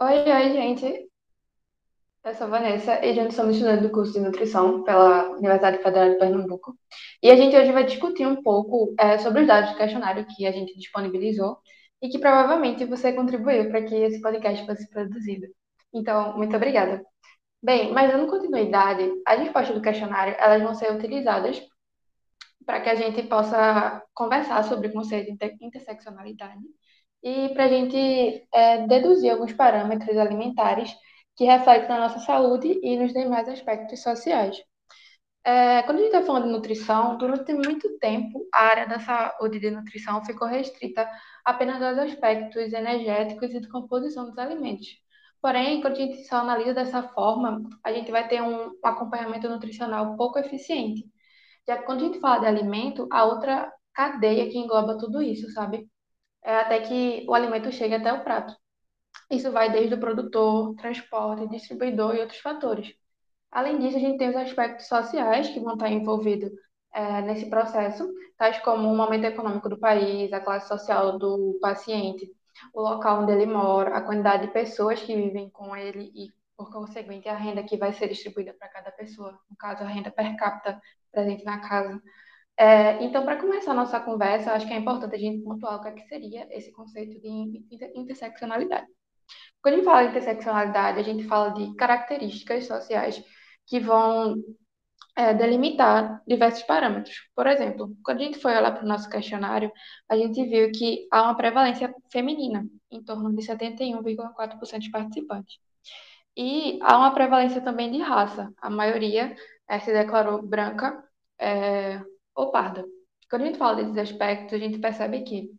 Oi, oi, gente. Eu sou Vanessa e a gente somos estudantes do curso de nutrição pela Universidade Federal de Pernambuco. E a gente hoje vai discutir um pouco eh, sobre os dados do questionário que a gente disponibilizou e que provavelmente você contribuiu para que esse podcast fosse produzido. Então, muito obrigada. Bem, mas dando continuidade, as respostas do questionário elas vão ser utilizadas para que a gente possa conversar sobre o conceito de inter- interseccionalidade e para a gente é, deduzir alguns parâmetros alimentares que refletem na nossa saúde e nos demais aspectos sociais. É, quando a gente está falando de nutrição, durante muito tempo a área da saúde de nutrição ficou restrita apenas aos aspectos energéticos e de composição dos alimentos. Porém, quando a gente só analisa dessa forma, a gente vai ter um acompanhamento nutricional pouco eficiente. Já que quando a gente fala de alimento, há outra cadeia que engloba tudo isso, sabe? É até que o alimento chegue até o prato. Isso vai desde o produtor, transporte, distribuidor e outros fatores. Além disso, a gente tem os aspectos sociais que vão estar envolvidos eh, nesse processo, tais como o momento econômico do país, a classe social do paciente, o local onde ele mora, a quantidade de pessoas que vivem com ele e, por conseguinte, a renda que vai ser distribuída para cada pessoa, no caso, a renda per capita presente na casa. É, então, para começar a nossa conversa, eu acho que é importante a gente pontuar o que, é que seria esse conceito de inter- interseccionalidade. Quando a gente fala de interseccionalidade, a gente fala de características sociais que vão é, delimitar diversos parâmetros. Por exemplo, quando a gente foi olhar para o nosso questionário, a gente viu que há uma prevalência feminina, em torno de 71,4% dos participantes. E há uma prevalência também de raça. A maioria eh, se declarou branca, eh, ou parda. Quando a gente fala desses aspectos, a gente percebe que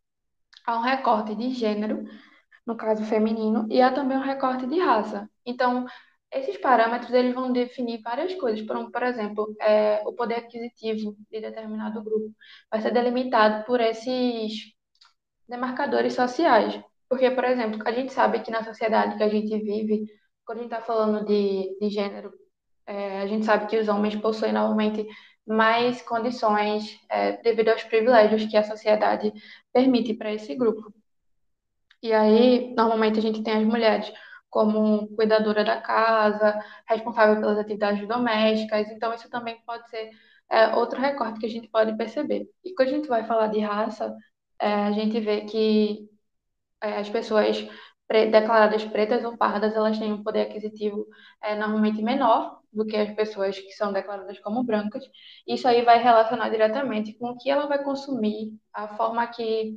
há um recorte de gênero, no caso feminino, e há também um recorte de raça. Então, esses parâmetros eles vão definir várias coisas. Por, por exemplo, eh, o poder aquisitivo de determinado grupo vai ser delimitado por esses demarcadores sociais. Porque, por exemplo, a gente sabe que na sociedade que a gente vive, quando a gente está falando de, de gênero, é, a gente sabe que os homens possuem normalmente mais condições é, devido aos privilégios que a sociedade permite para esse grupo. E aí, normalmente, a gente tem as mulheres como cuidadora da casa, responsável pelas atividades domésticas, então isso também pode ser é, outro recorte que a gente pode perceber. E quando a gente vai falar de raça, é, a gente vê que é, as pessoas declaradas pretas ou pardas, elas têm um poder aquisitivo é, normalmente menor do que as pessoas que são declaradas como brancas. Isso aí vai relacionar diretamente com o que ela vai consumir, a forma que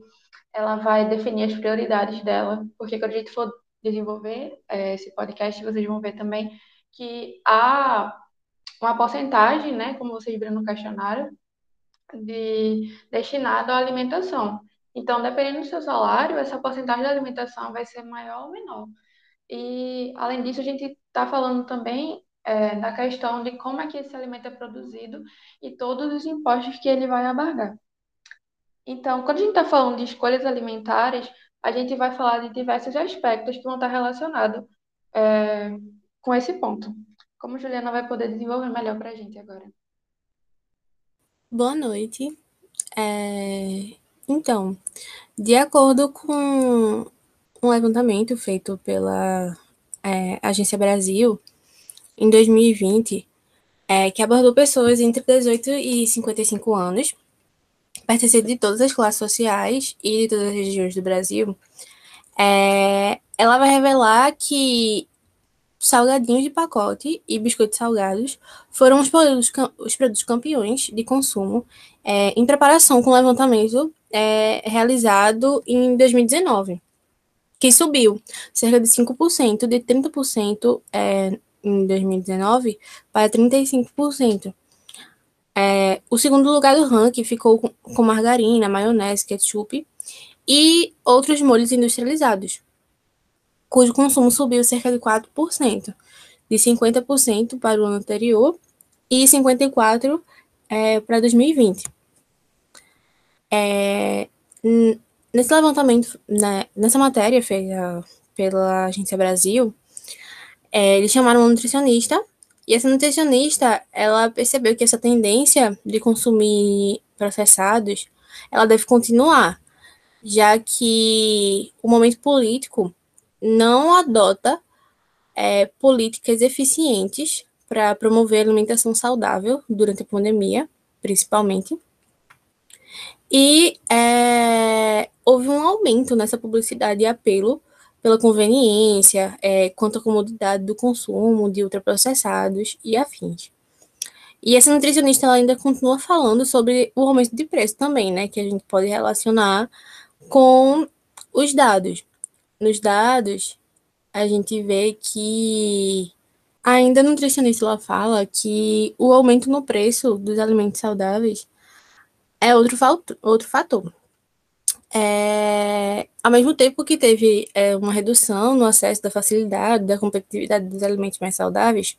ela vai definir as prioridades dela, porque quando a gente for desenvolver é, esse podcast, vocês vão ver também que há uma porcentagem, né, como vocês viram no questionário, de destinado à alimentação. Então, dependendo do seu salário, essa porcentagem de alimentação vai ser maior ou menor. E, além disso, a gente está falando também é, da questão de como é que esse alimento é produzido e todos os impostos que ele vai abarcar. Então, quando a gente está falando de escolhas alimentares, a gente vai falar de diversos aspectos que vão estar relacionados é, com esse ponto. Como a Juliana vai poder desenvolver melhor para a gente agora. Boa noite. É, Então, de acordo com um levantamento feito pela é, Agência Brasil, em 2020, é, que abordou pessoas entre 18 e 55 anos, pertencentes de todas as classes sociais e de todas as regiões do Brasil, é, ela vai revelar que salgadinhos de pacote e biscoitos salgados foram os produtos, os produtos campeões de consumo é, em preparação com o levantamento é, realizado em 2019, que subiu cerca de 5%, de 30% é, em 2019 para 35%. É, o segundo lugar do ranking ficou com, com margarina, maionese, ketchup e outros molhos industrializados, cujo consumo subiu cerca de 4%, de 50% para o ano anterior e 54% é, para 2020. É, nesse levantamento, né, nessa matéria feita pela Agência Brasil, é, eles chamaram uma nutricionista e essa nutricionista, ela percebeu que essa tendência de consumir processados, ela deve continuar, já que o momento político não adota é, políticas eficientes para promover alimentação saudável durante a pandemia, principalmente. E é, houve um aumento nessa publicidade e apelo pela conveniência, é, quanto à comodidade do consumo de ultraprocessados e afins. E essa nutricionista ainda continua falando sobre o aumento de preço também, né? Que a gente pode relacionar com os dados. Nos dados, a gente vê que ainda a nutricionista ela fala que o aumento no preço dos alimentos saudáveis é outro, outro fator. É, ao mesmo tempo que teve é, uma redução no acesso da facilidade, da competitividade dos alimentos mais saudáveis,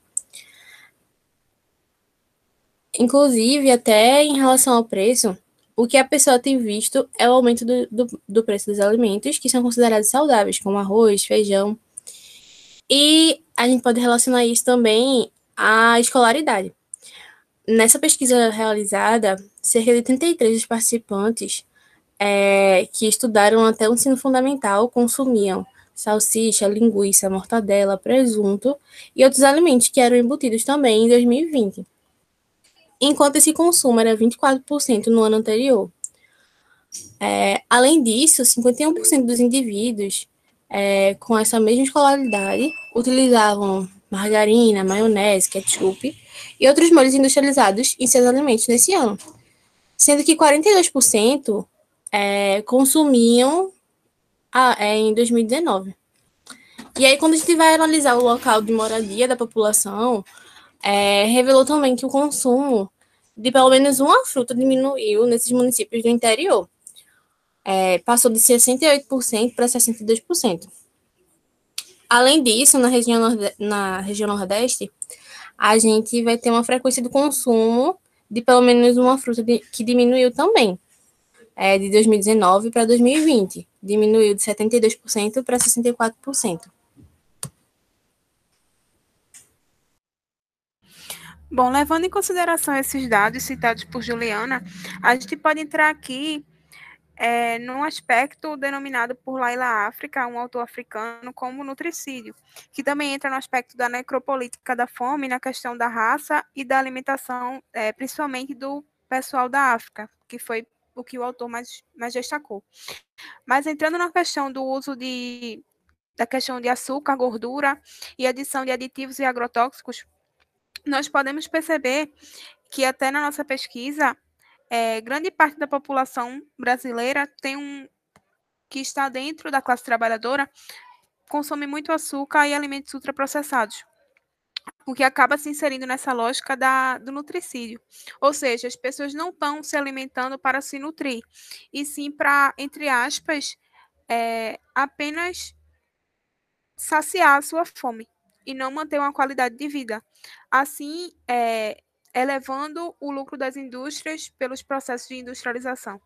inclusive até em relação ao preço, o que a pessoa tem visto é o aumento do, do, do preço dos alimentos que são considerados saudáveis, como arroz, feijão. E a gente pode relacionar isso também à escolaridade. Nessa pesquisa realizada, cerca de 33 dos participantes é, que estudaram até o ensino fundamental consumiam salsicha, linguiça, mortadela, presunto e outros alimentos que eram embutidos também em 2020, enquanto esse consumo era 24% no ano anterior. É, além disso, 51% dos indivíduos é, com essa mesma escolaridade utilizavam margarina, maionese, ketchup e outros molhos industrializados em seus alimentos nesse ano, sendo que 42% é, consumiam a, é, em 2019. E aí, quando a gente vai analisar o local de moradia da população, é, revelou também que o consumo de pelo menos uma fruta diminuiu nesses municípios do interior. É, passou de 68% para 62%. Além disso, na região, na região Nordeste, a gente vai ter uma frequência de consumo de pelo menos uma fruta de, que diminuiu também é, de 2019 para 2020. Diminuiu de 72% para 64%. Bom, levando em consideração esses dados citados por Juliana, a gente pode entrar aqui é, num aspecto denominado por Laila África, um autor africano, como nutricídio, que também entra no aspecto da necropolítica da fome, na questão da raça e da alimentação, é, principalmente do pessoal da África, que foi o que o autor mais, mais destacou. Mas entrando na questão do uso de da questão de açúcar, gordura e adição de aditivos e agrotóxicos, nós podemos perceber que até na nossa pesquisa, é, grande parte da população brasileira tem um que está dentro da classe trabalhadora consome muito açúcar e alimentos ultraprocessados o que acaba se inserindo nessa lógica da, do nutricídio. Ou seja, as pessoas não estão se alimentando para se nutrir, e sim para, entre aspas, é, apenas saciar a sua fome e não manter uma qualidade de vida. Assim, é, elevando o lucro das indústrias pelos processos de industrialização.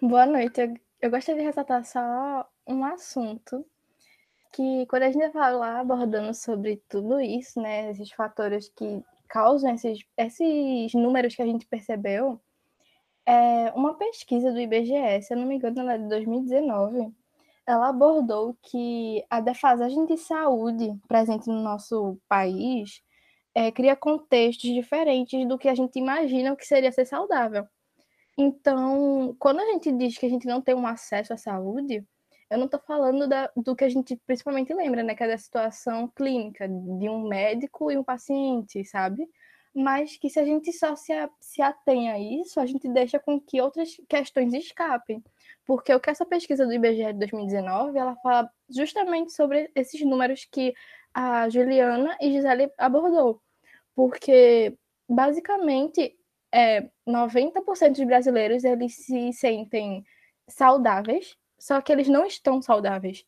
Boa noite. Eu gostaria de ressaltar só um assunto que quando a gente vai lá abordando sobre tudo isso, né, esses fatores que causam esses, esses números que a gente percebeu, é uma pesquisa do IBGE, se eu não me engano, ela é de 2019, ela abordou que a defasagem de saúde presente no nosso país é, cria contextos diferentes do que a gente imagina que seria ser saudável. Então, quando a gente diz que a gente não tem um acesso à saúde, eu não estou falando da, do que a gente principalmente lembra, né? Que é da situação clínica, de um médico e um paciente, sabe? Mas que se a gente só se, se atém a isso, a gente deixa com que outras questões escapem. Porque o que essa pesquisa do IBGE de 2019, ela fala justamente sobre esses números que a Juliana e Gisele abordou. Porque, basicamente, é, 90% dos brasileiros, eles se sentem saudáveis, só que eles não estão saudáveis.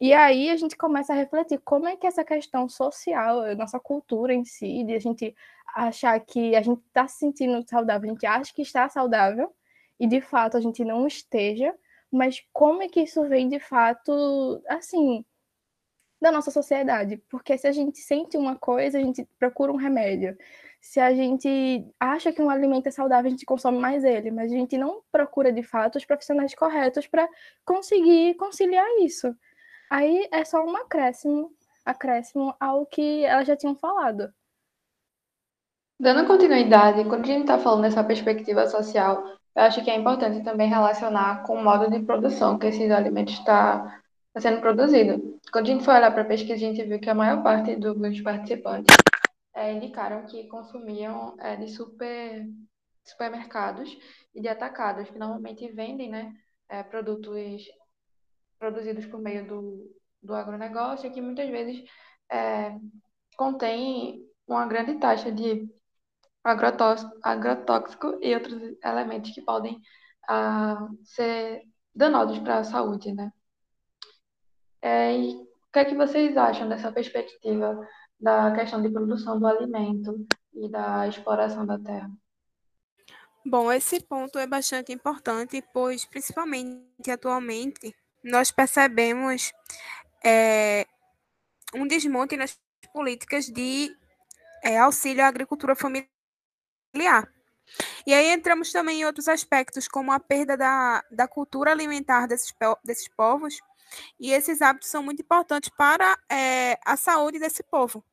E aí a gente começa a refletir como é que essa questão social, nossa cultura em si, de a gente achar que a gente está se sentindo saudável, a gente acha que está saudável, e de fato a gente não esteja, mas como é que isso vem de fato, assim, da nossa sociedade? Porque se a gente sente uma coisa, a gente procura um remédio se a gente acha que um alimento é saudável, a gente consome mais ele, mas a gente não procura de fato os profissionais corretos para conseguir conciliar isso. Aí é só um acréscimo, acréscimo ao que elas já tinham falado. Dando continuidade, quando a gente está falando dessa perspectiva social, eu acho que é importante também relacionar com o modo de produção que esses alimentos está tá sendo produzido. Quando a gente foi olhar para a pesquisa, a gente viu que a maior parte dos participantes é, indicaram que consumiam é, de super, supermercados e de atacados, que normalmente vendem né, é, produtos produzidos por meio do, do agronegócio, que muitas vezes é, contém uma grande taxa de agrotóxico e outros elementos que podem ah, ser danosos para a saúde, né? É, e o que é que vocês acham dessa perspectiva da questão de produção do alimento e da exploração da terra? Bom, esse ponto é bastante importante, pois principalmente atualmente nós percebemos é, um desmonte nas políticas de é, auxílio à agricultura familiar. E aí entramos também em outros aspectos, como a perda da, da cultura alimentar desses, desses povos, e esses hábitos são muito importantes para é, a saúde desse povo.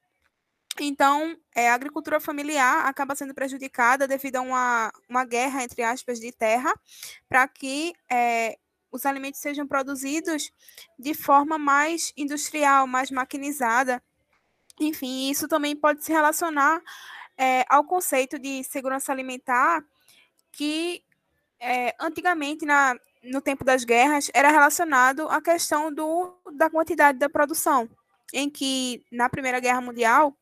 Então, é, a agricultura familiar acaba sendo prejudicada devido a uma, uma guerra, entre aspas, de terra, para que é, os alimentos sejam produzidos de forma mais industrial, mais maquinizada. Enfim, isso também pode se relacionar é, ao conceito de segurança alimentar, que é, antigamente, na, no tempo das guerras, era relacionado à questão do, da quantidade da produção, em que, na Primeira Guerra Mundial,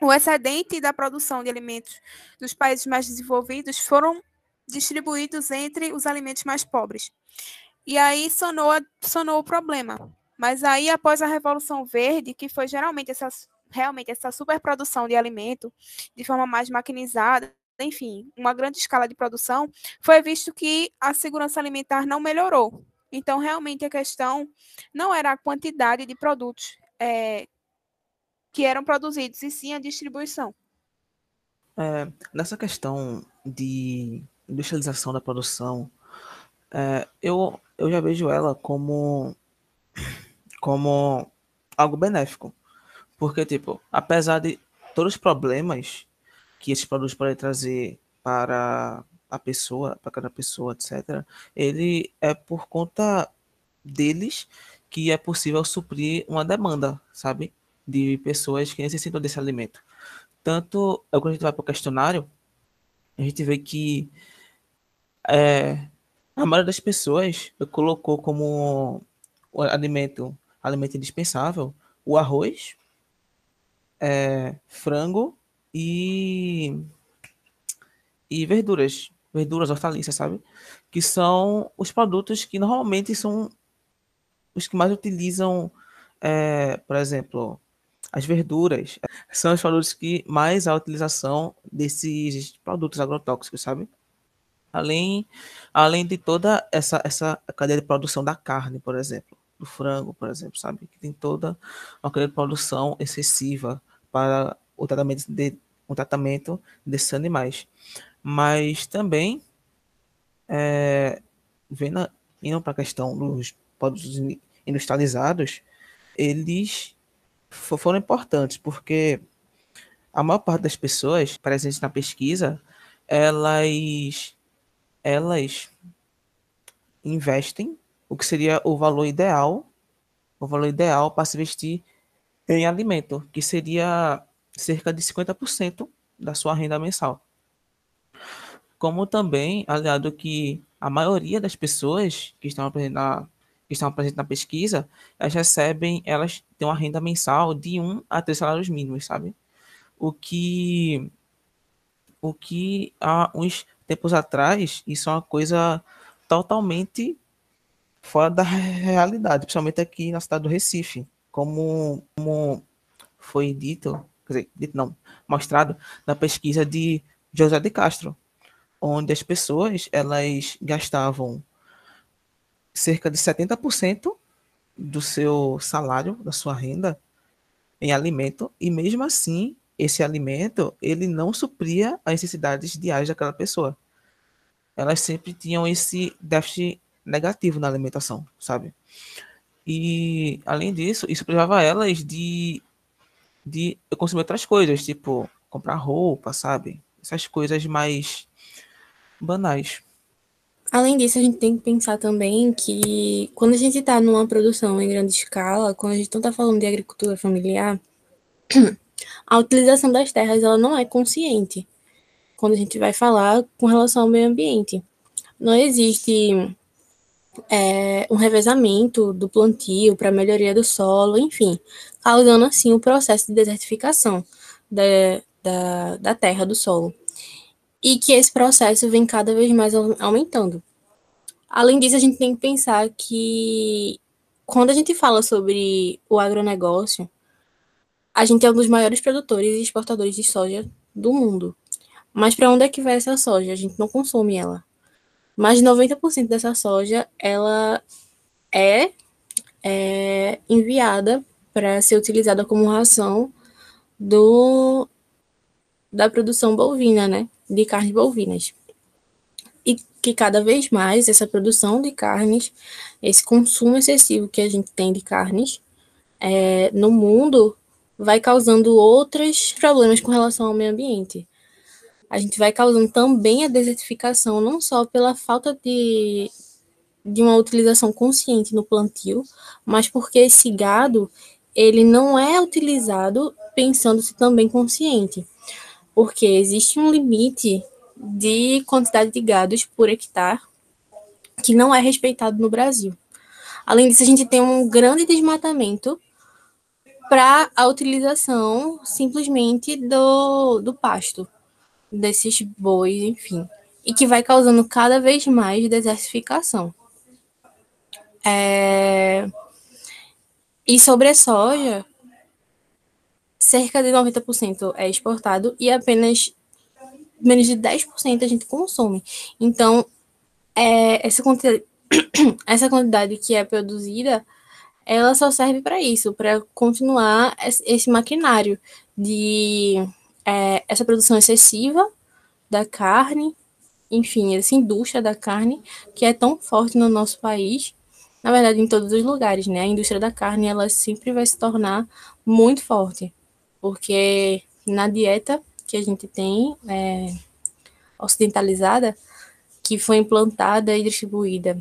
o excedente da produção de alimentos dos países mais desenvolvidos foram distribuídos entre os alimentos mais pobres. E aí sonou, sonou o problema. Mas aí, após a Revolução Verde, que foi geralmente essa, realmente essa superprodução de alimento de forma mais maquinizada, enfim, uma grande escala de produção, foi visto que a segurança alimentar não melhorou. Então, realmente, a questão não era a quantidade de produtos é, que eram produzidos, e sim a distribuição. É, nessa questão de industrialização da produção, é, eu, eu já vejo ela como, como algo benéfico. Porque, tipo, apesar de todos os problemas que esses produtos podem trazer para a pessoa, para cada pessoa, etc., ele é por conta deles que é possível suprir uma demanda, sabe? De pessoas que necessitam desse alimento. Tanto, quando a gente vai para o questionário, a gente vê que é, a maioria das pessoas colocou como alimento, alimento indispensável o arroz, é, frango e, e verduras, verduras, hortaliças, sabe? Que são os produtos que normalmente são os que mais utilizam, é, por exemplo, as verduras, são os produtos que mais há utilização desses produtos agrotóxicos, sabe? Além, além de toda essa, essa cadeia de produção da carne, por exemplo, do frango, por exemplo, sabe? Que tem toda uma cadeia de produção excessiva para o tratamento, de, o tratamento desses animais. Mas também, é, vendo, indo para a questão dos produtos industrializados, eles foram importantes, porque a maior parte das pessoas presentes na pesquisa, elas elas investem o que seria o valor ideal, o valor ideal para se investir em alimento, que seria cerca de 50% da sua renda mensal. Como também, aliado que a maioria das pessoas que estão presentes na, que estão presentes na pesquisa, elas recebem, elas têm uma renda mensal de 1 a 3 salários mínimos, sabe? O que o que há uns tempos atrás, isso é uma coisa totalmente fora da realidade, principalmente aqui na cidade do Recife, como, como foi dito, quer dizer, dito não, mostrado na pesquisa de José de Castro, onde as pessoas elas gastavam cerca de 70% do seu salário, da sua renda em alimento, e mesmo assim esse alimento ele não supria as necessidades diárias daquela pessoa. Elas sempre tinham esse déficit negativo na alimentação, sabe? E, além disso, isso privava elas de, de consumir outras coisas, tipo comprar roupa, sabe? Essas coisas mais banais. Além disso, a gente tem que pensar também que quando a gente está numa produção em grande escala, quando a gente não está falando de agricultura familiar, a utilização das terras ela não é consciente. Quando a gente vai falar com relação ao meio ambiente, não existe é, um revezamento do plantio para melhoria do solo, enfim, causando assim o processo de desertificação da, da, da terra, do solo. E que esse processo vem cada vez mais aumentando. Além disso, a gente tem que pensar que quando a gente fala sobre o agronegócio, a gente é um dos maiores produtores e exportadores de soja do mundo. Mas para onde é que vai essa soja? A gente não consome ela. Mais de 90% dessa soja, ela é, é enviada para ser utilizada como ração do, da produção bovina, né? De carnes bovinas. E que cada vez mais essa produção de carnes, esse consumo excessivo que a gente tem de carnes é, no mundo, vai causando outros problemas com relação ao meio ambiente a gente vai causando também a desertificação, não só pela falta de, de uma utilização consciente no plantio, mas porque esse gado ele não é utilizado pensando-se também consciente, porque existe um limite de quantidade de gados por hectare que não é respeitado no Brasil. Além disso, a gente tem um grande desmatamento para a utilização simplesmente do, do pasto desses bois, enfim, e que vai causando cada vez mais desertificação. É... E sobre a soja, cerca de 90% é exportado e apenas menos de 10% a gente consome. Então, é, essa, quantidade, essa quantidade que é produzida, ela só serve para isso, para continuar esse maquinário de é, essa produção excessiva da carne, enfim, essa indústria da carne que é tão forte no nosso país, na verdade em todos os lugares, né? A indústria da carne ela sempre vai se tornar muito forte, porque na dieta que a gente tem é, ocidentalizada, que foi implantada e distribuída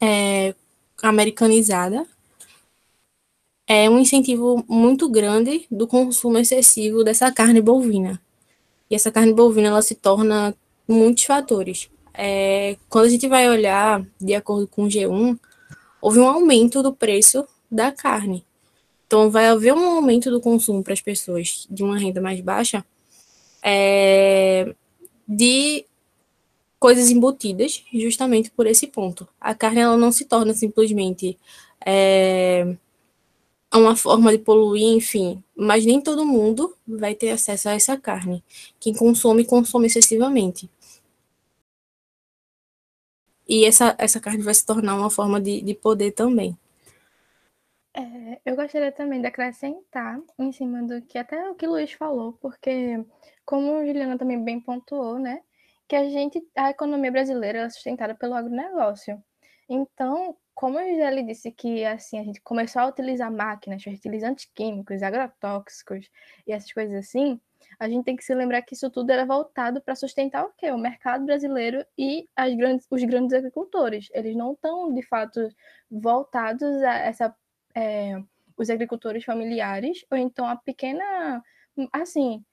é, americanizada, é um incentivo muito grande do consumo excessivo dessa carne bovina. E essa carne bovina ela se torna muitos fatores. É, quando a gente vai olhar, de acordo com o G1, houve um aumento do preço da carne. Então, vai haver um aumento do consumo para as pessoas de uma renda mais baixa é, de coisas embutidas, justamente por esse ponto. A carne ela não se torna simplesmente é, a uma forma de poluir, enfim, mas nem todo mundo vai ter acesso a essa carne. Quem consome, consome excessivamente. E essa, essa carne vai se tornar uma forma de, de poder também. É, eu gostaria também de acrescentar em cima do que até o que o Luiz falou, porque como a Juliana também bem pontuou, né, que a gente, a economia brasileira é sustentada pelo agronegócio. Então, como eu já lhe disse que assim a gente começou a utilizar máquinas, fertilizantes químicos, agrotóxicos e essas coisas assim, a gente tem que se lembrar que isso tudo era voltado para sustentar o quê? O mercado brasileiro e grandes, os grandes agricultores. Eles não estão, de fato, voltados a essa, é, os agricultores familiares, ou então a pequena, assim,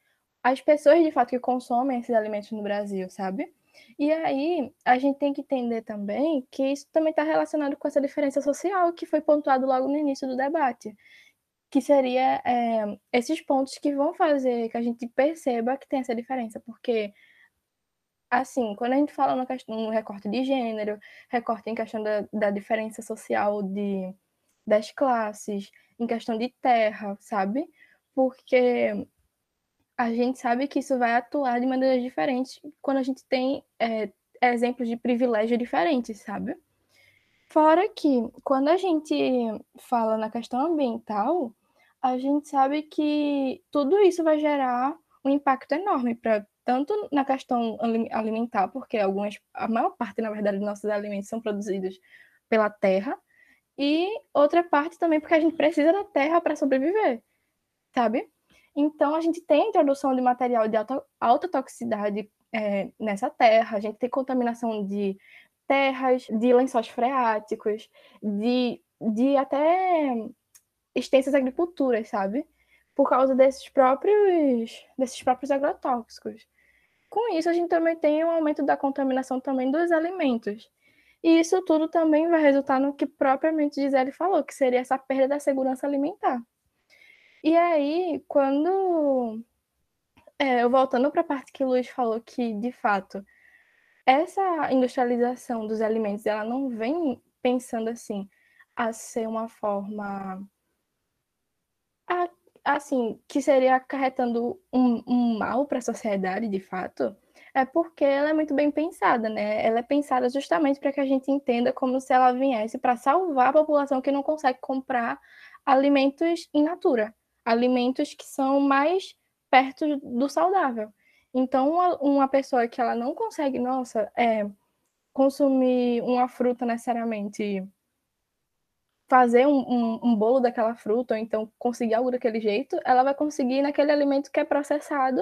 as pessoas, de fato, que consomem esses alimentos no Brasil, sabe? E aí, a gente tem que entender também que isso também está relacionado com essa diferença social que foi pontuado logo no início do debate, que seria é, esses pontos que vão fazer que a gente perceba que tem essa diferença, porque assim, quando a gente fala no, no recorte de gênero, recorte em questão da, da diferença social de, das classes, em questão de terra, sabe? Porque a gente sabe que isso vai atuar de maneiras diferentes quando a gente tem é, exemplos de privilégio diferentes, sabe? Fora que, quando a gente fala na questão ambiental, a gente sabe que tudo isso vai gerar um impacto enorme para tanto na questão alimentar, porque algumas, a maior parte, na verdade, dos nossos alimentos são produzidos pela terra, e outra parte também porque a gente precisa da terra para sobreviver, sabe? Então, a gente tem introdução de material de alta, alta toxicidade é, nessa terra, a gente tem contaminação de terras, de lençóis freáticos, de, de até extensas agriculturas, sabe? Por causa desses próprios, desses próprios agrotóxicos. Com isso, a gente também tem um aumento da contaminação também dos alimentos. E isso tudo também vai resultar no que propriamente Gisele falou, que seria essa perda da segurança alimentar. E aí, quando. É, voltando para a parte que o Luiz falou, que de fato essa industrialização dos alimentos ela não vem pensando assim a ser uma forma a, assim que seria acarretando um, um mal para a sociedade de fato é porque ela é muito bem pensada, né? Ela é pensada justamente para que a gente entenda como se ela viesse para salvar a população que não consegue comprar alimentos in natura, alimentos que são mais perto do saudável. Então, uma, uma pessoa que ela não consegue, nossa, é, consumir uma fruta necessariamente, fazer um, um, um, bolo daquela fruta, ou então conseguir algo daquele jeito, ela vai conseguir naquele alimento que é processado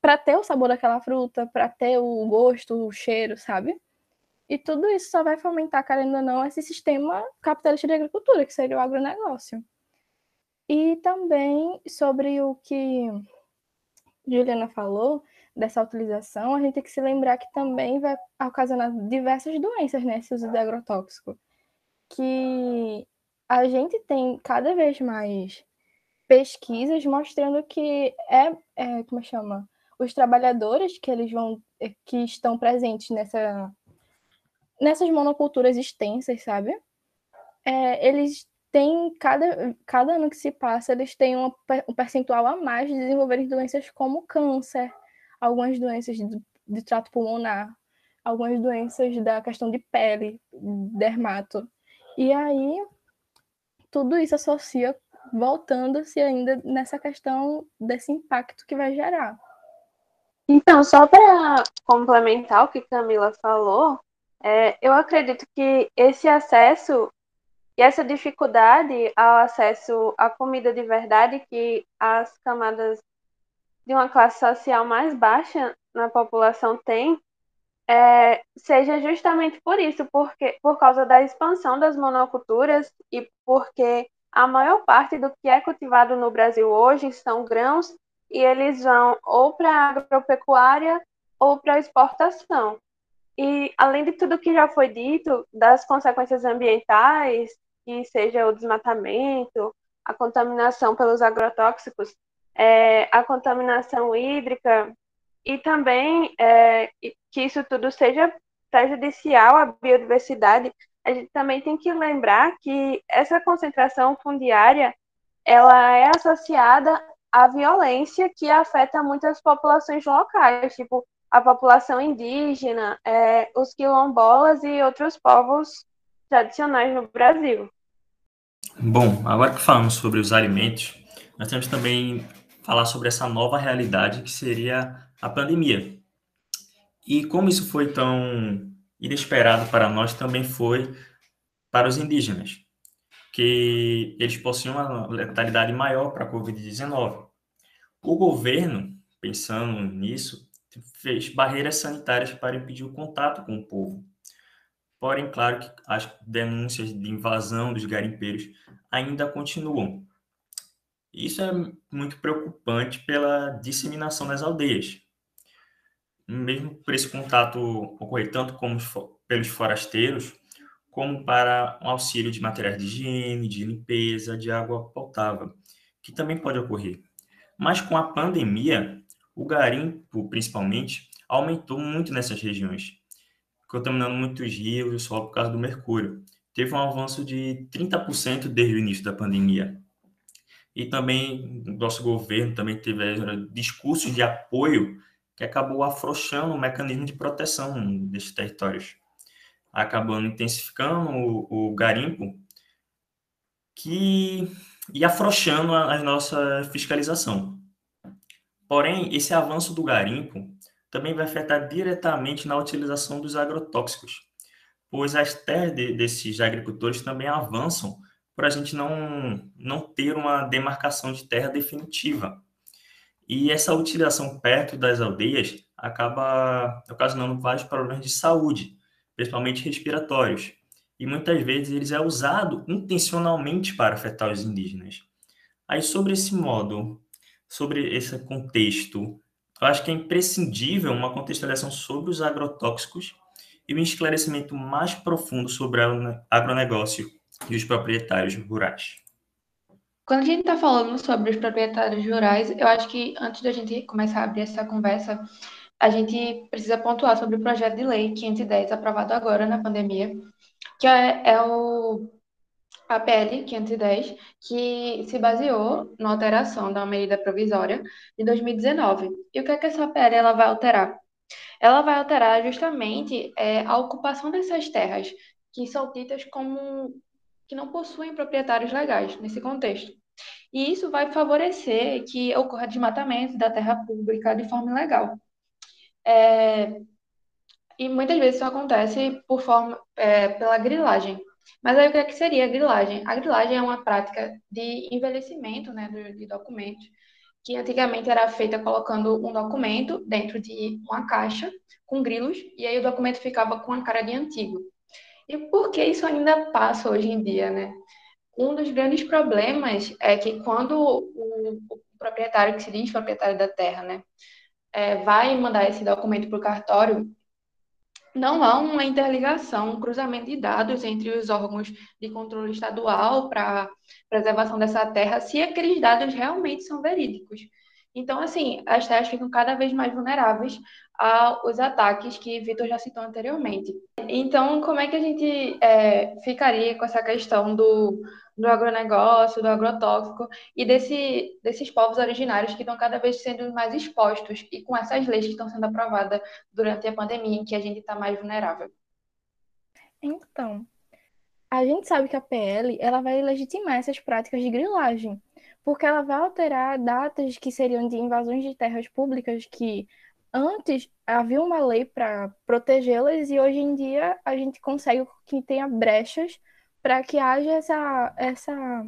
para ter o sabor daquela fruta, para ter o gosto, o cheiro, sabe? E tudo isso só vai fomentar, querendo ou não, esse sistema capitalista de agricultura, que seria o agronegócio. E também sobre o que Juliana falou, dessa utilização, a gente tem que se lembrar que também vai ocasionar diversas doenças, né, esse uso de agrotóxico. Que a gente tem cada vez mais pesquisas mostrando que é, é como chama? Os trabalhadores que eles vão é, que estão presentes nessa nessas monoculturas extensas, sabe? É, eles têm cada, cada ano que se passa, eles têm um, um percentual a mais de desenvolverem doenças como câncer, algumas doenças de, de trato pulmonar, algumas doenças da questão de pele, dermato. E aí, tudo isso associa, voltando-se ainda nessa questão desse impacto que vai gerar. Então, só para complementar o que Camila falou, é, eu acredito que esse acesso e essa dificuldade ao acesso à comida de verdade que as camadas de uma classe social mais baixa na população tem, é, seja justamente por isso, porque por causa da expansão das monoculturas e porque a maior parte do que é cultivado no Brasil hoje são grãos e eles vão ou para a agropecuária ou para exportação. E além de tudo que já foi dito das consequências ambientais, que seja o desmatamento, a contaminação pelos agrotóxicos, é, a contaminação hídrica e também é, que isso tudo seja prejudicial à biodiversidade, a gente também tem que lembrar que essa concentração fundiária ela é associada à violência que afeta muitas populações locais, tipo a população indígena, é, os quilombolas e outros povos tradicionais no Brasil. Bom, agora que falamos sobre os alimentos, nós temos também falar sobre essa nova realidade que seria a pandemia. E como isso foi tão inesperado para nós, também foi para os indígenas, que eles possuem uma letalidade maior para a Covid-19. O governo, pensando nisso, fez barreiras sanitárias para impedir o contato com o povo. Porém, claro que as denúncias de invasão dos garimpeiros ainda continuam. Isso é muito preocupante pela disseminação nas aldeias. Mesmo por esse contato ocorrer tanto como pelos forasteiros, como para um auxílio de materiais de higiene, de limpeza, de água potável, que também pode ocorrer. Mas com a pandemia, o garimpo, principalmente, aumentou muito nessas regiões, contaminando muitos rios e o solo por causa do mercúrio. Teve um avanço de 30% desde o início da pandemia. E também nosso governo também teve eh, discursos de apoio que acabou afrouxando o mecanismo de proteção desses territórios, acabando intensificando o, o garimpo que e afrouxando a, a nossa fiscalização. Porém, esse avanço do garimpo também vai afetar diretamente na utilização dos agrotóxicos, pois as terras de, desses agricultores também avançam para a gente não, não ter uma demarcação de terra definitiva. E essa utilização perto das aldeias acaba ocasionando vários problemas de saúde, principalmente respiratórios. E muitas vezes eles é usado intencionalmente para afetar os indígenas. Aí sobre esse modo, sobre esse contexto, eu acho que é imprescindível uma contextualização sobre os agrotóxicos e um esclarecimento mais profundo sobre o agronegócio e os proprietários rurais. Quando a gente está falando sobre os proprietários rurais, eu acho que antes da gente começar a abrir essa conversa, a gente precisa pontuar sobre o projeto de lei 510, aprovado agora na pandemia, que é, é o a PL 510, que se baseou na alteração da medida provisória de 2019. E o que é que essa PL ela vai alterar? Ela vai alterar justamente é, a ocupação dessas terras, que são ditas como que não possuem proprietários legais nesse contexto. E isso vai favorecer que ocorra desmatamento da terra pública de forma ilegal. É, e muitas vezes isso acontece por forma, é, pela grilagem. Mas aí o que, é que seria a grilagem? A grilagem é uma prática de envelhecimento né, de, documentos, que antigamente era feita colocando um documento dentro de uma caixa com grilos, e aí o documento ficava com a cara de antigo. E por que isso ainda passa hoje em dia, né? Um dos grandes problemas é que quando o, o proprietário, que se diz proprietário da terra, né, é, vai mandar esse documento para o cartório, não há uma interligação, um cruzamento de dados entre os órgãos de controle estadual para preservação dessa terra, se aqueles dados realmente são verídicos. Então, assim, as terras ficam cada vez mais vulneráveis aos ataques que Vitor já citou anteriormente. Então, como é que a gente é, ficaria com essa questão do, do agronegócio, do agrotóxico e desse, desses povos originários que estão cada vez sendo mais expostos e com essas leis que estão sendo aprovadas durante a pandemia, em que a gente está mais vulnerável? Então, a gente sabe que a PL ela vai legitimar essas práticas de grilagem porque ela vai alterar datas que seriam de invasões de terras públicas que antes havia uma lei para protegê-las e hoje em dia a gente consegue que tenha brechas para que haja essa, essa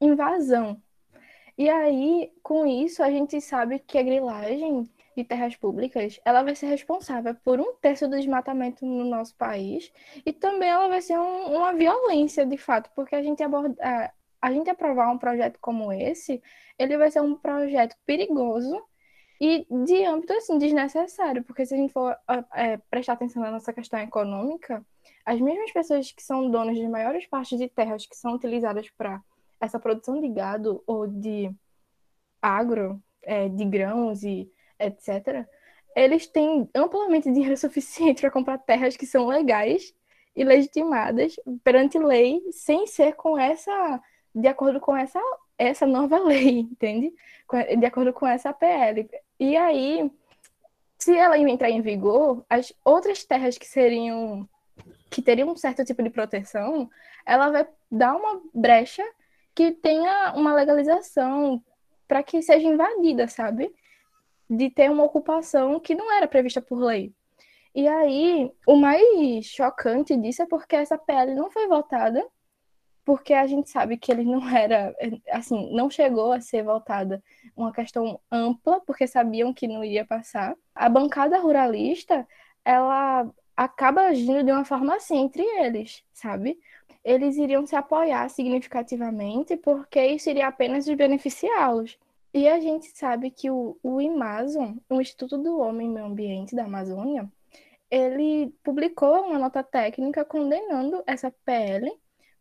invasão. E aí, com isso, a gente sabe que a grilagem de terras públicas, ela vai ser responsável por um terço do desmatamento no nosso país e também ela vai ser um, uma violência, de fato, porque a gente aborda, a gente aprovar um projeto como esse, ele vai ser um projeto perigoso e de âmbito assim desnecessário, porque se a gente for é, prestar atenção na nossa questão econômica, as mesmas pessoas que são donas de maiores partes de terras que são utilizadas para essa produção de gado ou de agro, é, de grãos e etc., eles têm amplamente dinheiro suficiente para comprar terras que são legais e legitimadas perante lei, sem ser com essa de acordo com essa, essa nova lei, entende? De acordo com essa PL. E aí, se ela entrar em vigor, as outras terras que seriam que teriam um certo tipo de proteção, ela vai dar uma brecha que tenha uma legalização para que seja invadida, sabe? De ter uma ocupação que não era prevista por lei. E aí, o mais chocante disso é porque essa PL não foi votada porque a gente sabe que ele não era, assim, não chegou a ser votada uma questão ampla, porque sabiam que não iria passar. A bancada ruralista, ela acaba agindo de uma forma assim entre eles, sabe? Eles iriam se apoiar significativamente, porque isso iria apenas beneficiá-los. E a gente sabe que o, o IMASON, o Instituto do Homem e Meio Ambiente da Amazônia, ele publicou uma nota técnica condenando essa PL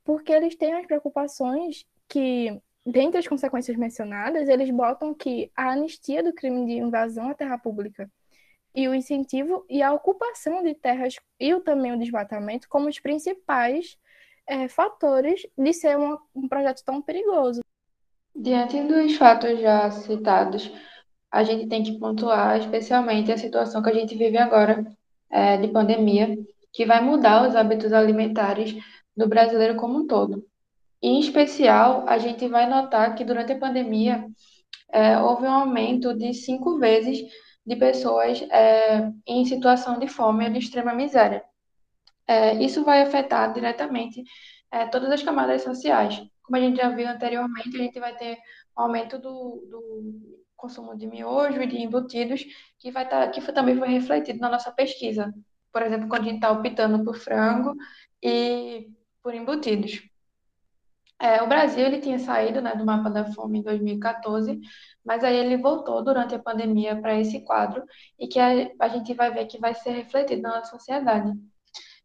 porque eles têm as preocupações que, dentre as consequências mencionadas, eles botam que a anistia do crime de invasão à terra pública e o incentivo e a ocupação de terras e também o desmatamento como os principais é, fatores de ser um projeto tão perigoso. Diante dos fatos já citados, a gente tem que pontuar especialmente a situação que a gente vive agora é, de pandemia, que vai mudar os hábitos alimentares do brasileiro como um todo. E, em especial, a gente vai notar que durante a pandemia é, houve um aumento de cinco vezes de pessoas é, em situação de fome ou de extrema miséria. é, isso vai afetar diretamente é, todas as camadas sociais. Como a gente já viu anteriormente, a gente vai ter um aumento do, do consumo de miojo e de embutidos, que, vai tá, que também foi refletido na nossa pesquisa. Por exemplo, quando a gente está optando por frango e por embutidos. É, o Brasil ele tinha saído né, do mapa da fome em 2014, mas aí ele voltou durante a pandemia para esse quadro e que a, a gente vai ver que vai ser refletido na nossa sociedade.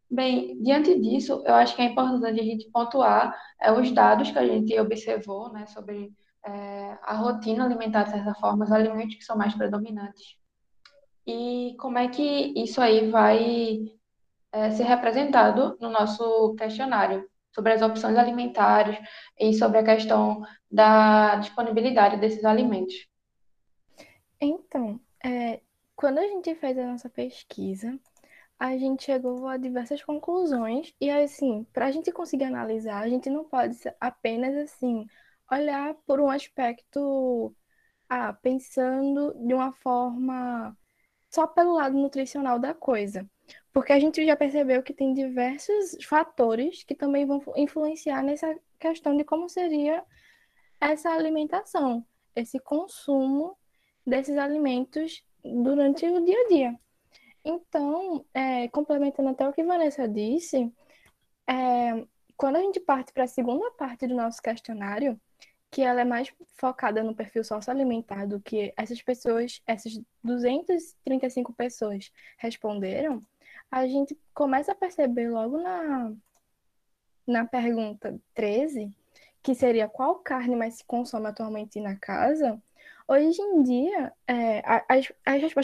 Bem, diante disso, eu acho que é importante a gente pontuar é, os dados que a gente observou né, sobre é, a rotina alimentar, de certa forma, os alimentos que são mais predominantes. E como é que isso aí vai é, ser representado no nosso questionário sobre as opções alimentares e sobre a questão da disponibilidade desses alimentos. Então, é, quando a gente fez a nossa pesquisa, a gente chegou a diversas conclusões e assim, para a gente conseguir analisar, a gente não pode apenas assim olhar por um aspecto, ah, pensando de uma forma só pelo lado nutricional da coisa. Porque a gente já percebeu que tem diversos fatores que também vão influenciar nessa questão de como seria essa alimentação, esse consumo desses alimentos durante o dia a dia. Então, é, complementando até o que Vanessa disse, é, quando a gente parte para a segunda parte do nosso questionário, que ela é mais focada no perfil socioalimentar do que essas pessoas, essas 235 pessoas responderam, a gente começa a perceber logo na, na pergunta 13, que seria qual carne mais se consome atualmente na casa, hoje em dia, é, as,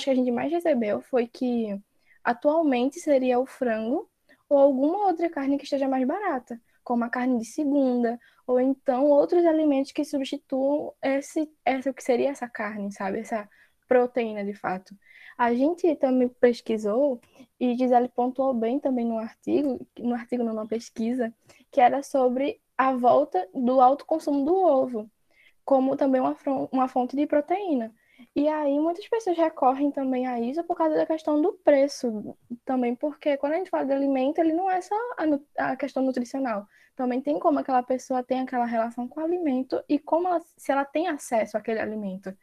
que a gente mais recebeu foi que atualmente seria o frango ou alguma outra carne que esteja mais barata, como a carne de segunda, ou então outros alimentos que substituam esse, essa, o que seria essa carne, sabe? Essa proteína de fato. A gente também pesquisou, e Gisele pontuou bem também no artigo, no artigo numa pesquisa, que era sobre a volta do alto consumo do ovo, como também uma, uma fonte de proteína. E aí muitas pessoas recorrem também a isso por causa da questão do preço, também porque quando a gente fala de alimento, ele não é só a, a questão nutricional, também tem como aquela pessoa tem aquela relação com o alimento e como ela, se ela tem acesso àquele alimento.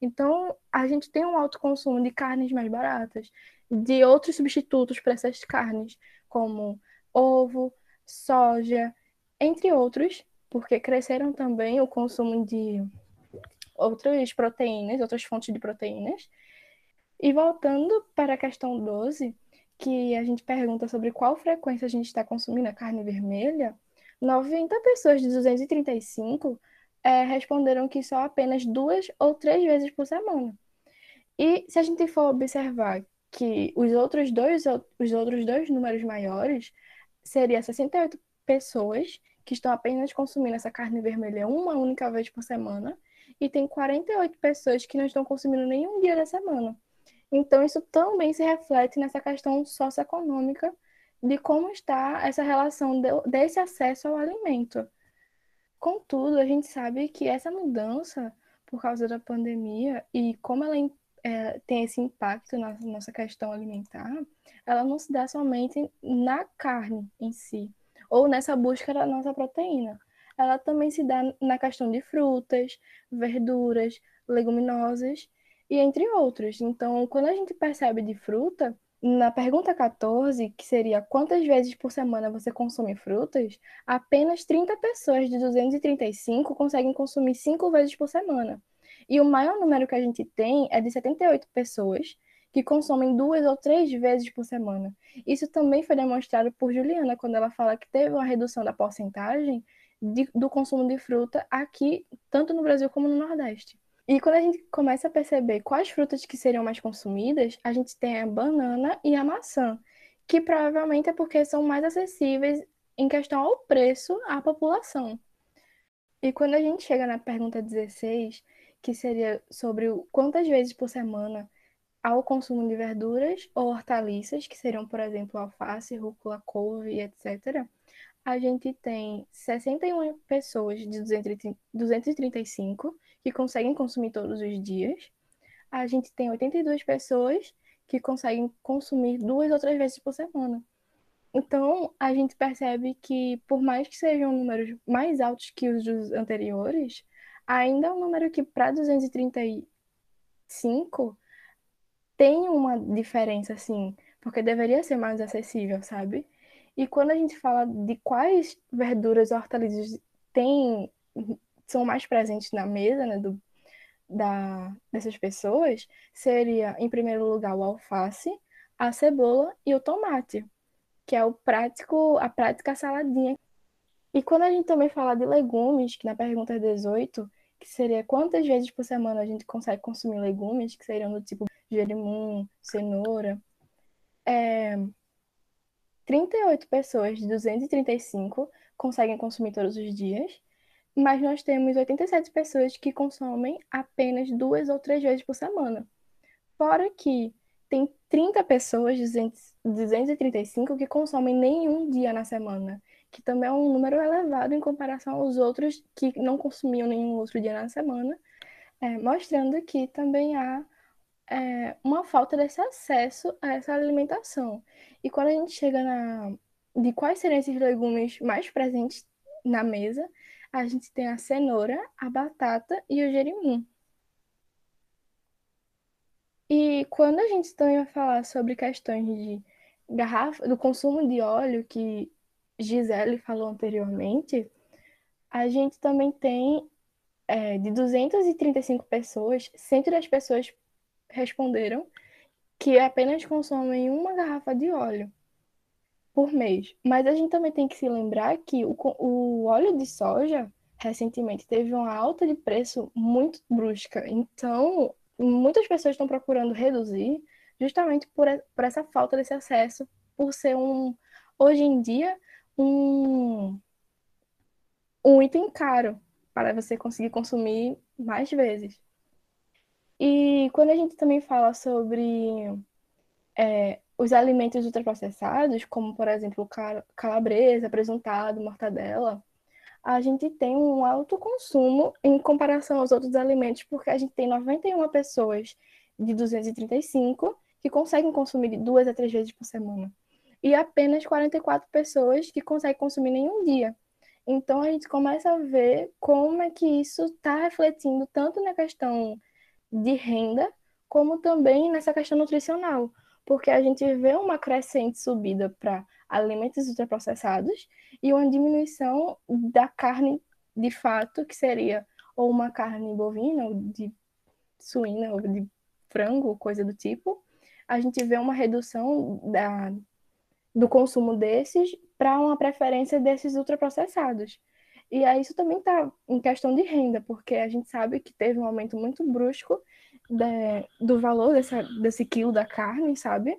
Então, a gente tem um alto consumo de carnes mais baratas, de outros substitutos para essas carnes, como ovo, soja, entre outros, porque cresceram também o consumo de outras proteínas, outras fontes de proteínas. E voltando para a questão 12, que a gente pergunta sobre qual frequência a gente está consumindo a carne vermelha, 90 pessoas de 235 é, responderam que só apenas duas ou três vezes por semana. E se a gente for observar que os outros dois, os outros dois números maiores seria 68 pessoas que estão apenas consumindo essa carne vermelha uma única vez por semana e tem 48 pessoas que não estão consumindo nenhum dia da semana. Então isso também se reflete nessa questão socioeconômica de como está essa relação desse acesso ao alimento. Contudo, a gente sabe que essa mudança, por causa da pandemia e como ela é, tem esse impacto na nossa questão alimentar, ela não se dá somente na carne em si, ou nessa busca da nossa proteína. Ela também se dá na questão de frutas, verduras, leguminosas e entre outros. Então, quando a gente percebe de fruta, na pergunta 14, que seria quantas vezes por semana você consome frutas, apenas 30 pessoas de 235 conseguem consumir 5 vezes por semana. E o maior número que a gente tem é de 78 pessoas que consomem duas ou três vezes por semana. Isso também foi demonstrado por Juliana quando ela fala que teve uma redução da porcentagem de, do consumo de fruta aqui, tanto no Brasil como no Nordeste. E quando a gente começa a perceber quais frutas que seriam mais consumidas, a gente tem a banana e a maçã, que provavelmente é porque são mais acessíveis em questão ao preço à população. E quando a gente chega na pergunta 16, que seria sobre quantas vezes por semana há o consumo de verduras ou hortaliças, que seriam, por exemplo, alface, rúcula, couve, etc., a gente tem 61 pessoas de 235 que conseguem consumir todos os dias. A gente tem 82 pessoas que conseguem consumir duas ou três vezes por semana. Então, a gente percebe que, por mais que sejam números mais altos que os dos anteriores, ainda é um número que, para 235, tem uma diferença, assim, porque deveria ser mais acessível, sabe? E quando a gente fala de quais verduras e hortaliças tem, são mais presentes na mesa, né, do, da, dessas pessoas, seria, em primeiro lugar, o alface, a cebola e o tomate, que é o prático, a prática saladinha. E quando a gente também fala de legumes, que na pergunta 18, que seria quantas vezes por semana a gente consegue consumir legumes, que seriam do tipo gerimum, cenoura, é, 38 pessoas de 235 conseguem consumir todos os dias, mas nós temos 87 pessoas que consomem apenas duas ou três vezes por semana. Fora que tem 30 pessoas, 235, que consomem nenhum dia na semana, que também é um número elevado em comparação aos outros que não consumiam nenhum outro dia na semana, é, mostrando que também há é, uma falta desse acesso a essa alimentação. E quando a gente chega na de quais seriam esses legumes mais presentes na mesa, a gente tem a cenoura, a batata e o gerimum. E quando a gente também vai falar sobre questões de garrafa, do consumo de óleo que Gisele falou anteriormente, a gente também tem é, de 235 pessoas, 110 pessoas responderam que apenas consomem uma garrafa de óleo por mês. Mas a gente também tem que se lembrar que o, o óleo de soja recentemente teve uma alta de preço muito brusca. Então, muitas pessoas estão procurando reduzir justamente por, por essa falta desse acesso, por ser um, hoje em dia, um, um item caro para você conseguir consumir mais vezes. E quando a gente também fala sobre é, os alimentos ultraprocessados, como por exemplo calabresa, presuntado, mortadela, a gente tem um alto consumo em comparação aos outros alimentos, porque a gente tem 91 pessoas de 235 que conseguem consumir duas a três vezes por semana. E apenas 44 pessoas que conseguem consumir nenhum dia. Então a gente começa a ver como é que isso está refletindo tanto na questão de renda, como também nessa questão nutricional porque a gente vê uma crescente subida para alimentos ultraprocessados e uma diminuição da carne de fato, que seria ou uma carne bovina, ou de suína, ou de frango, coisa do tipo. A gente vê uma redução da, do consumo desses para uma preferência desses ultraprocessados. E aí isso também está em questão de renda, porque a gente sabe que teve um aumento muito brusco de, do valor dessa, desse quilo da carne, sabe?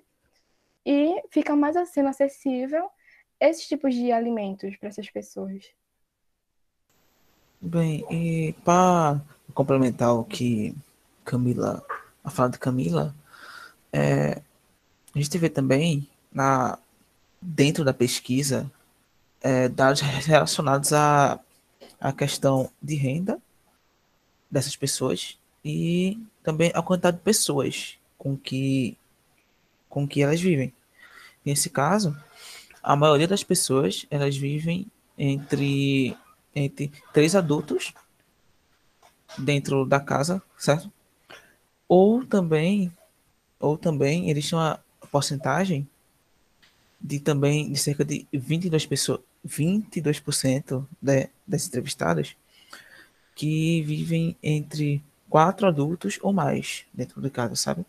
E fica mais sendo acessível esses tipos de alimentos para essas pessoas. Bem, e para complementar o que Camila, a fala de Camila, é, a gente vê também na, dentro da pesquisa é, dados relacionados à, à questão de renda dessas pessoas e também a quantidade de pessoas com que com que elas vivem. Nesse caso, a maioria das pessoas elas vivem entre entre três adultos dentro da casa, certo? Ou também ou também eles têm uma porcentagem de também de cerca de 22 pessoas, 22% de, das entrevistadas que vivem entre quatro adultos ou mais dentro de casa, sabe?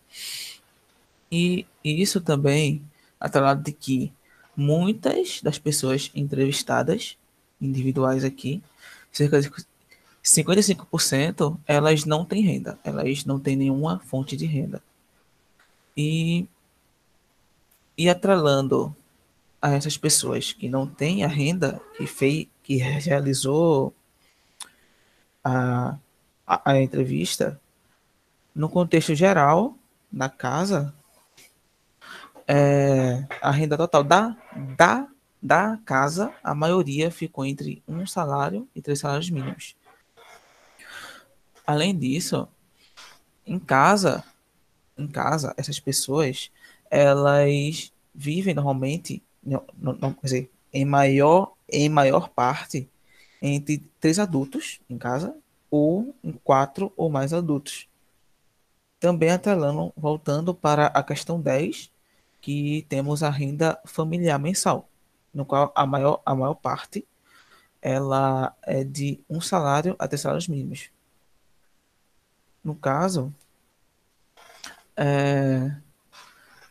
E, e isso também atrelado de que muitas das pessoas entrevistadas, individuais aqui, cerca de 55%, elas não têm renda, elas não têm nenhuma fonte de renda. E, e atrelando a essas pessoas que não têm a renda, que, fez, que realizou a, a, a entrevista, no contexto geral, na casa, é, a renda total da, da, da casa, a maioria ficou entre um salário e três salários mínimos. Além disso, em casa, em casa, essas pessoas, elas vivem normalmente não, não, quer dizer, em maior, em maior parte entre três adultos em casa ou em quatro ou mais adultos. Também atrelando, voltando para a questão 10, que temos a renda familiar mensal, no qual a maior, a maior parte ela é de um salário até salários mínimos. No caso, é,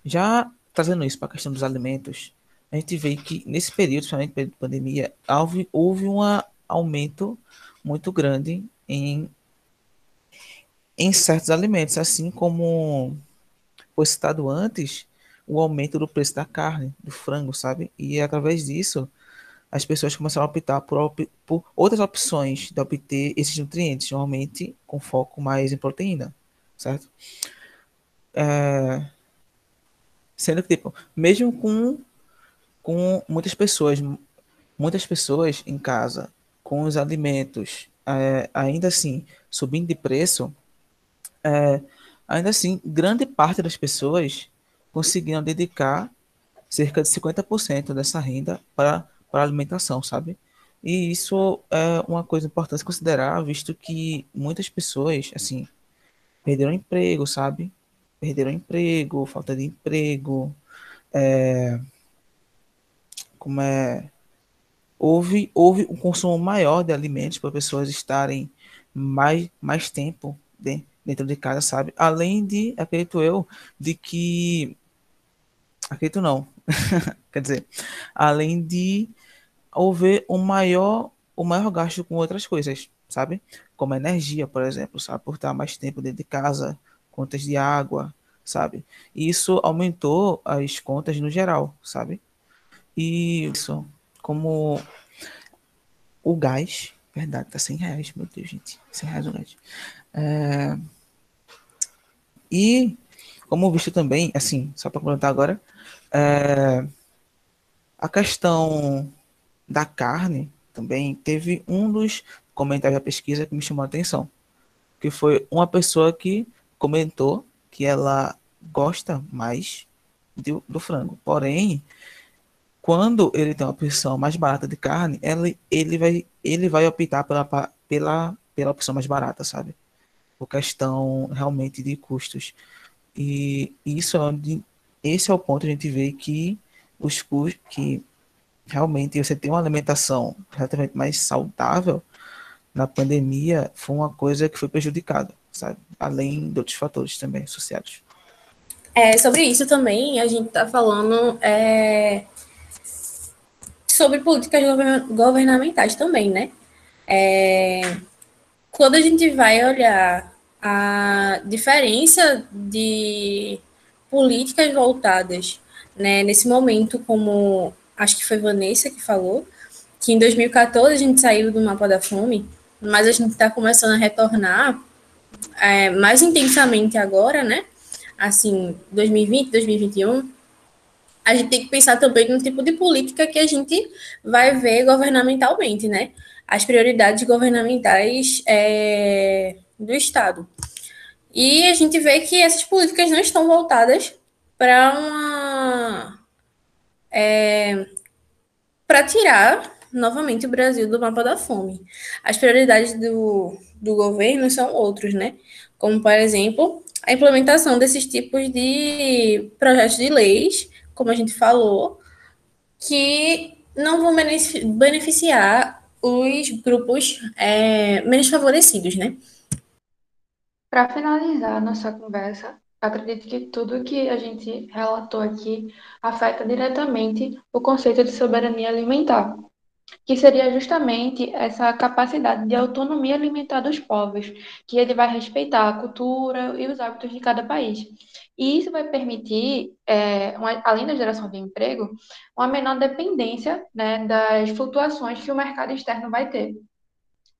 já trazendo isso para a questão dos alimentos, a gente vê que nesse período, principalmente período de pandemia, houve, houve um aumento muito grande em, em certos alimentos, assim como foi citado antes, o aumento do preço da carne, do frango, sabe? E através disso, as pessoas começaram a optar por, por outras opções de obter esses nutrientes, normalmente com foco mais em proteína, certo? É, sendo que, tipo, mesmo com com muitas pessoas, muitas pessoas em casa, com os alimentos é, ainda assim subindo de preço, é, ainda assim, grande parte das pessoas conseguiram dedicar cerca de 50% dessa renda para, para alimentação, sabe? E isso é uma coisa importante considerar, visto que muitas pessoas, assim, perderam emprego, sabe? Perderam emprego, falta de emprego, é, como é houve houve um consumo maior de alimentos para pessoas estarem mais mais tempo dentro de casa, sabe? Além de, acredito eu, de que acredito não, quer dizer, além de houver um maior o maior gasto com outras coisas, sabe? Como energia, por exemplo, sabe? Por estar mais tempo dentro de casa, contas de água, sabe? E isso aumentou as contas no geral, sabe? E isso, como o gás, verdade, tá 100 reais, meu Deus, gente, 100 reais o gás. É, e, como visto também, assim, só para comentar agora, é, a questão da carne também teve um dos comentários da pesquisa que me chamou a atenção, que foi uma pessoa que comentou que ela gosta mais do, do frango, porém quando ele tem uma opção mais barata de carne, ele, ele, vai, ele vai optar pela, pela, pela opção mais barata, sabe? Por questão realmente de custos. E isso é onde, esse é o ponto que a gente vê que os custos, que realmente você tem uma alimentação relativamente mais saudável, na pandemia foi uma coisa que foi prejudicada, sabe? Além de outros fatores também associados. É, sobre isso também, a gente está falando é, sobre políticas governamentais também, né? É, quando a gente vai olhar a diferença de políticas voltadas, né, nesse momento, como acho que foi Vanessa que falou, que em 2014 a gente saiu do mapa da fome, mas a gente está começando a retornar é, mais intensamente agora, né? Assim, 2020, 2021 a gente tem que pensar também no tipo de política que a gente vai ver governamentalmente, né? As prioridades governamentais é, do Estado. E a gente vê que essas políticas não estão voltadas para uma. É, para tirar novamente o Brasil do mapa da fome. As prioridades do, do governo são outros, né? Como, por exemplo, a implementação desses tipos de projetos de leis como a gente falou, que não vão beneficiar os grupos é, menos favorecidos, né? Para finalizar nossa conversa, acredito que tudo que a gente relatou aqui afeta diretamente o conceito de soberania alimentar, que seria justamente essa capacidade de autonomia alimentar dos povos, que ele vai respeitar a cultura e os hábitos de cada país. E isso vai permitir, é, uma, além da geração de emprego, uma menor dependência né, das flutuações que o mercado externo vai ter.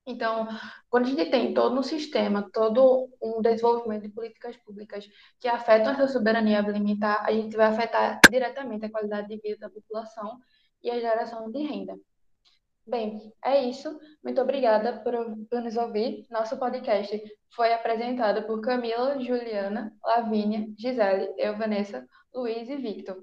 Então, quando a gente tem todo um sistema, todo um desenvolvimento de políticas públicas que afetam essa soberania alimentar, a gente vai afetar diretamente a qualidade de vida da população e a geração de renda. Bem, é isso. Muito obrigada por, por nos ouvir. Nosso podcast foi apresentado por Camila, Juliana, Lavínia, Gisele, eu, Vanessa, Luiz e Victor.